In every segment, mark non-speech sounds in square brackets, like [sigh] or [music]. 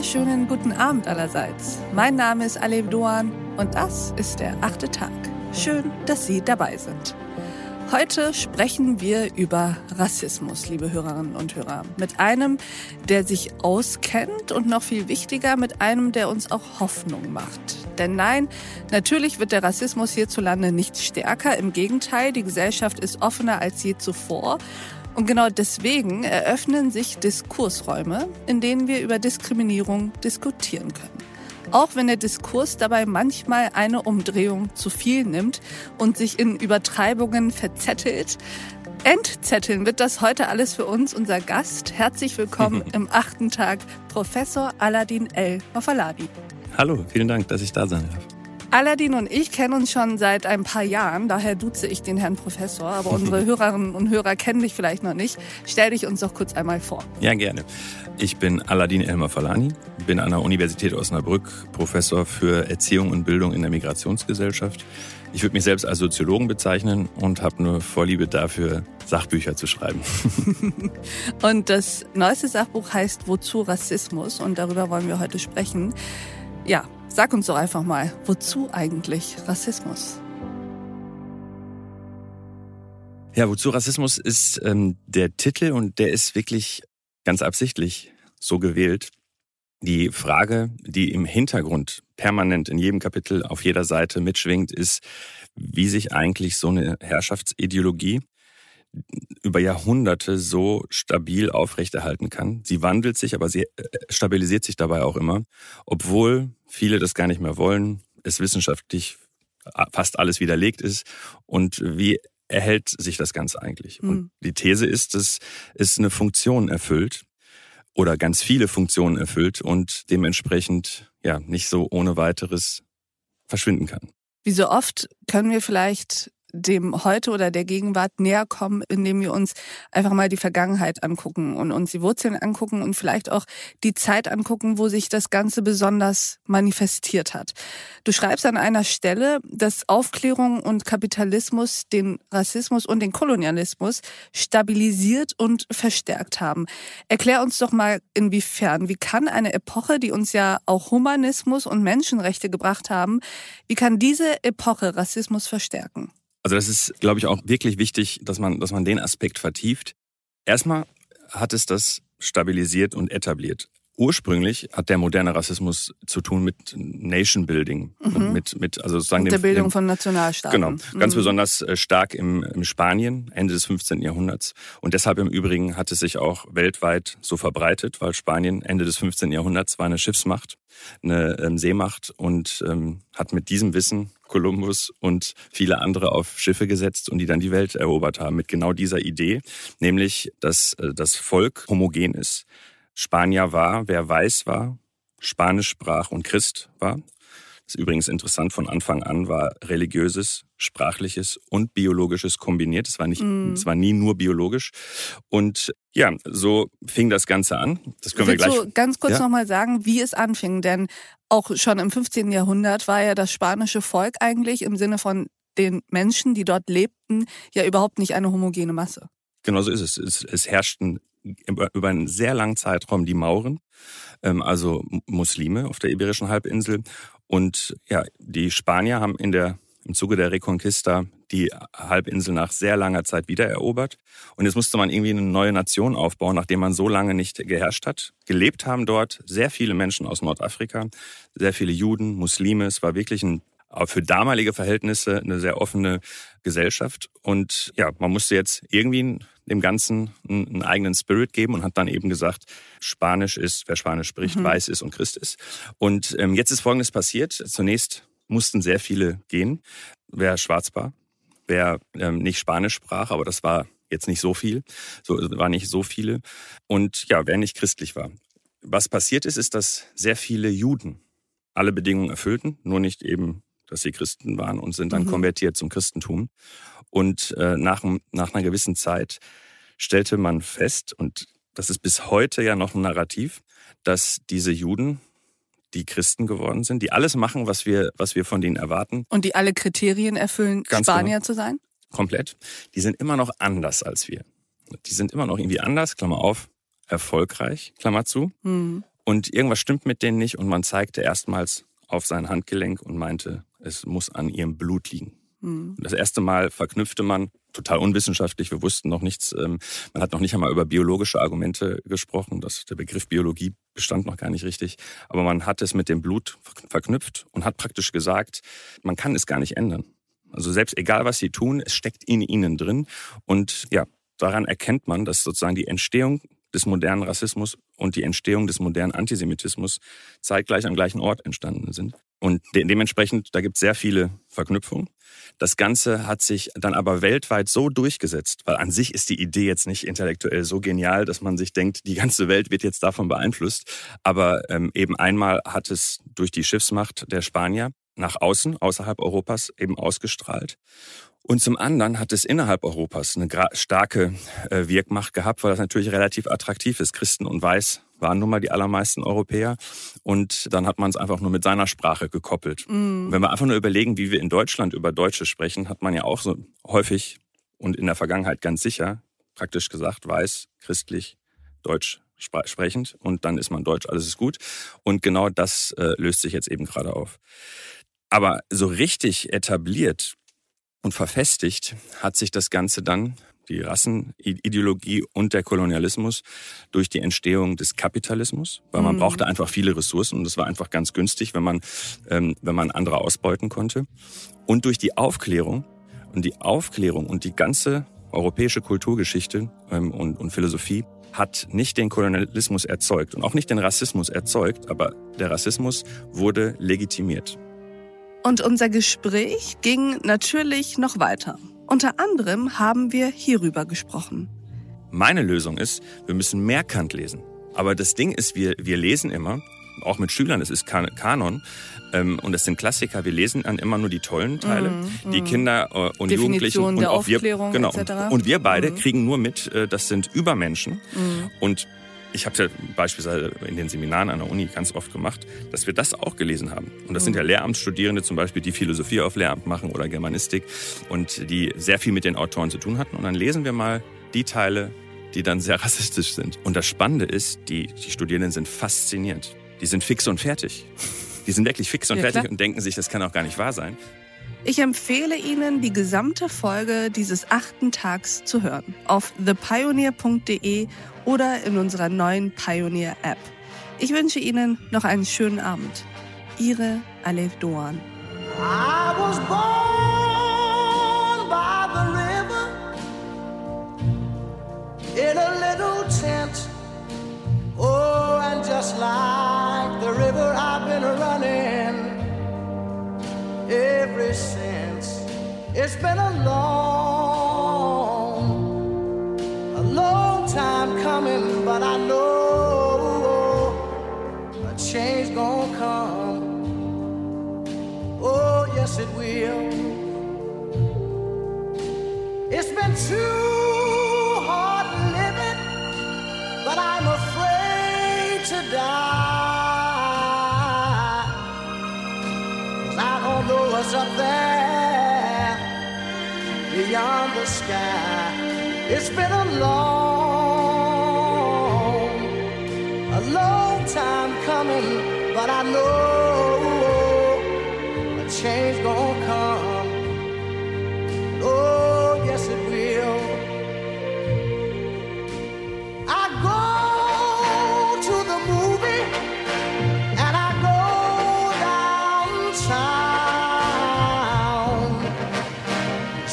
wunderschönen guten Abend allerseits. Mein Name ist Aleb Doan und das ist der achte Tag. Schön, dass Sie dabei sind. Heute sprechen wir über Rassismus, liebe Hörerinnen und Hörer. Mit einem, der sich auskennt und noch viel wichtiger, mit einem, der uns auch Hoffnung macht. Denn nein, natürlich wird der Rassismus hierzulande nicht stärker. Im Gegenteil, die Gesellschaft ist offener als je zuvor. Und genau deswegen eröffnen sich Diskursräume, in denen wir über Diskriminierung diskutieren können. Auch wenn der Diskurs dabei manchmal eine Umdrehung zu viel nimmt und sich in Übertreibungen verzettelt. Entzetteln wird das heute alles für uns, unser Gast. Herzlich willkommen [laughs] im achten Tag, Professor Aladin El Mafalabi. Hallo, vielen Dank, dass ich da sein darf. Aladin und ich kennen uns schon seit ein paar Jahren, daher duze ich den Herrn Professor, aber [laughs] unsere Hörerinnen und Hörer kennen dich vielleicht noch nicht. Stell dich uns doch kurz einmal vor. Ja, gerne. Ich bin Aladin Elmar Falani, bin an der Universität Osnabrück Professor für Erziehung und Bildung in der Migrationsgesellschaft. Ich würde mich selbst als Soziologen bezeichnen und habe nur Vorliebe dafür, Sachbücher zu schreiben. [laughs] und das neueste Sachbuch heißt Wozu Rassismus und darüber wollen wir heute sprechen. Ja, Sag uns doch einfach mal, wozu eigentlich Rassismus? Ja, wozu Rassismus ist ähm, der Titel und der ist wirklich ganz absichtlich so gewählt. Die Frage, die im Hintergrund permanent in jedem Kapitel auf jeder Seite mitschwingt, ist, wie sich eigentlich so eine Herrschaftsideologie über Jahrhunderte so stabil aufrechterhalten kann. Sie wandelt sich, aber sie äh, stabilisiert sich dabei auch immer, obwohl viele das gar nicht mehr wollen, es wissenschaftlich fast alles widerlegt ist. Und wie erhält sich das Ganze eigentlich? Mhm. Und hm. die These ist, dass es eine Funktion erfüllt oder ganz viele Funktionen erfüllt und dementsprechend ja nicht so ohne weiteres verschwinden kann. Wie so oft können wir vielleicht dem Heute oder der Gegenwart näher kommen, indem wir uns einfach mal die Vergangenheit angucken und uns die Wurzeln angucken und vielleicht auch die Zeit angucken, wo sich das Ganze besonders manifestiert hat. Du schreibst an einer Stelle, dass Aufklärung und Kapitalismus den Rassismus und den Kolonialismus stabilisiert und verstärkt haben. Erklär uns doch mal, inwiefern. Wie kann eine Epoche, die uns ja auch Humanismus und Menschenrechte gebracht haben, wie kann diese Epoche Rassismus verstärken? Also das ist, glaube ich, auch wirklich wichtig, dass man, dass man den Aspekt vertieft. Erstmal hat es das stabilisiert und etabliert. Ursprünglich hat der moderne Rassismus zu tun mit Nation Building, mhm. mit, mit also sozusagen mit der Bildung dem, von Nationalstaaten. Genau, ganz mhm. besonders äh, stark im, im Spanien Ende des 15. Jahrhunderts und deshalb im Übrigen hat es sich auch weltweit so verbreitet, weil Spanien Ende des 15. Jahrhunderts war eine Schiffsmacht, eine ähm, Seemacht und ähm, hat mit diesem Wissen Kolumbus und viele andere auf Schiffe gesetzt und die dann die Welt erobert haben mit genau dieser Idee, nämlich dass äh, das Volk homogen ist. Spanier war, wer weiß war, Spanisch sprach und Christ war. Ist übrigens interessant, von Anfang an war religiöses, sprachliches und biologisches kombiniert. Es war nicht, mm. es war nie nur biologisch. Und ja, so fing das Ganze an. Das können Willst wir gleich. Du ganz kurz ja? nochmal sagen, wie es anfing, denn auch schon im 15. Jahrhundert war ja das spanische Volk eigentlich im Sinne von den Menschen, die dort lebten, ja überhaupt nicht eine homogene Masse. Genau so ist es. Es, es herrschten über einen sehr langen Zeitraum die Mauren, ähm, also Muslime auf der Iberischen Halbinsel. Und ja, die Spanier haben in der, im Zuge der Reconquista die Halbinsel nach sehr langer Zeit wiedererobert. Und jetzt musste man irgendwie eine neue Nation aufbauen, nachdem man so lange nicht geherrscht hat. Gelebt haben dort sehr viele Menschen aus Nordafrika, sehr viele Juden, Muslime. Es war wirklich ein für damalige Verhältnisse eine sehr offene Gesellschaft. Und ja, man musste jetzt irgendwie dem Ganzen einen, eigenen Spirit geben und hat dann eben gesagt, Spanisch ist, wer Spanisch spricht, mhm. weiß ist und Christ ist. Und ähm, jetzt ist Folgendes passiert. Zunächst mussten sehr viele gehen, wer schwarz war, wer ähm, nicht Spanisch sprach, aber das war jetzt nicht so viel, so war nicht so viele. Und ja, wer nicht christlich war. Was passiert ist, ist, dass sehr viele Juden alle Bedingungen erfüllten, nur nicht eben, dass sie Christen waren und sind dann mhm. konvertiert zum Christentum. Und äh, nach, nach einer gewissen Zeit stellte man fest, und das ist bis heute ja noch ein Narrativ, dass diese Juden, die Christen geworden sind, die alles machen, was wir, was wir von denen erwarten. Und die alle Kriterien erfüllen, Ganz Spanier genau. zu sein? Komplett. Die sind immer noch anders als wir. Die sind immer noch irgendwie anders, Klammer auf, erfolgreich, Klammer zu. Mhm. Und irgendwas stimmt mit denen nicht und man zeigte erstmals auf sein Handgelenk und meinte, es muss an ihrem Blut liegen. Mhm. Das erste Mal verknüpfte man, total unwissenschaftlich, wir wussten noch nichts, ähm, man hat noch nicht einmal über biologische Argumente gesprochen, das, der Begriff Biologie bestand noch gar nicht richtig, aber man hat es mit dem Blut verknüpft und hat praktisch gesagt, man kann es gar nicht ändern. Also selbst egal, was sie tun, es steckt in ihnen drin und ja, daran erkennt man, dass sozusagen die Entstehung des modernen Rassismus und die Entstehung des modernen Antisemitismus zeitgleich am gleichen Ort entstanden sind. Und de dementsprechend, da gibt es sehr viele Verknüpfungen. Das Ganze hat sich dann aber weltweit so durchgesetzt, weil an sich ist die Idee jetzt nicht intellektuell so genial, dass man sich denkt, die ganze Welt wird jetzt davon beeinflusst. Aber ähm, eben einmal hat es durch die Schiffsmacht der Spanier nach außen, außerhalb Europas eben ausgestrahlt. Und zum anderen hat es innerhalb Europas eine starke äh, Wirkmacht gehabt, weil das natürlich relativ attraktiv ist. Christen und Weiß waren nun mal die allermeisten Europäer. Und dann hat man es einfach nur mit seiner Sprache gekoppelt. Mm. Wenn wir einfach nur überlegen, wie wir in Deutschland über Deutsche sprechen, hat man ja auch so häufig und in der Vergangenheit ganz sicher praktisch gesagt, weiß, christlich, deutsch sprechend und dann ist man deutsch, alles ist gut. Und genau das äh, löst sich jetzt eben gerade auf. Aber so richtig etabliert und verfestigt hat sich das Ganze dann, die Rassenideologie und der Kolonialismus, durch die Entstehung des Kapitalismus, weil man mhm. brauchte einfach viele Ressourcen und es war einfach ganz günstig, wenn man, ähm, wenn man andere ausbeuten konnte. Und durch die Aufklärung und die Aufklärung und die ganze europäische Kulturgeschichte ähm, und, und Philosophie hat nicht den Kolonialismus erzeugt und auch nicht den Rassismus erzeugt, aber der Rassismus wurde legitimiert. Und unser Gespräch ging natürlich noch weiter. Unter anderem haben wir hierüber gesprochen. Meine Lösung ist, wir müssen mehr Kant lesen. Aber das Ding ist, wir, wir lesen immer, auch mit Schülern, es ist Kanon ähm, und es sind Klassiker. Wir lesen dann immer nur die tollen Teile. Mm, die mm. Kinder äh, und Definition Jugendlichen und auch wir, genau, und wir beide mm. kriegen nur mit, äh, das sind Übermenschen mm. und ich habe ja beispielsweise in den Seminaren an der Uni ganz oft gemacht, dass wir das auch gelesen haben. Und das mhm. sind ja Lehramtsstudierende zum Beispiel, die Philosophie auf Lehramt machen oder Germanistik und die sehr viel mit den Autoren zu tun hatten. Und dann lesen wir mal die Teile, die dann sehr [laughs] rassistisch sind. Und das Spannende ist, die, die Studierenden sind fasziniert. Die sind fix und fertig. Die sind wirklich fix und ja, fertig klar. und denken sich, das kann auch gar nicht wahr sein. Ich empfehle Ihnen, die gesamte Folge dieses achten Tags zu hören. Auf thepioneer.de oder in unserer neuen Pioneer App. Ich wünsche Ihnen noch einen schönen Abend. Ihre Alef Doan. I was born by the river in a little tent. Oh, and just like It's been a long, beyond the sky. It's been a long a long time coming, but I know a change gonna come. Oh, yes, it will. I go to the movie and I go downtown.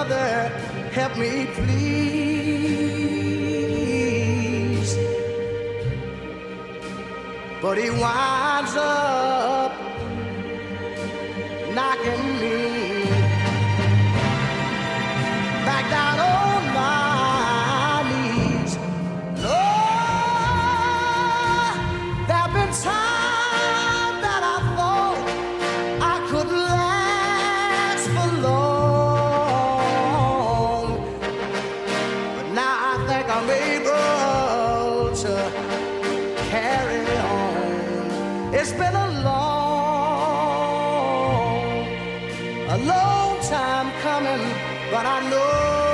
Say, Brother, help me, please. but he winds up knocking but I know.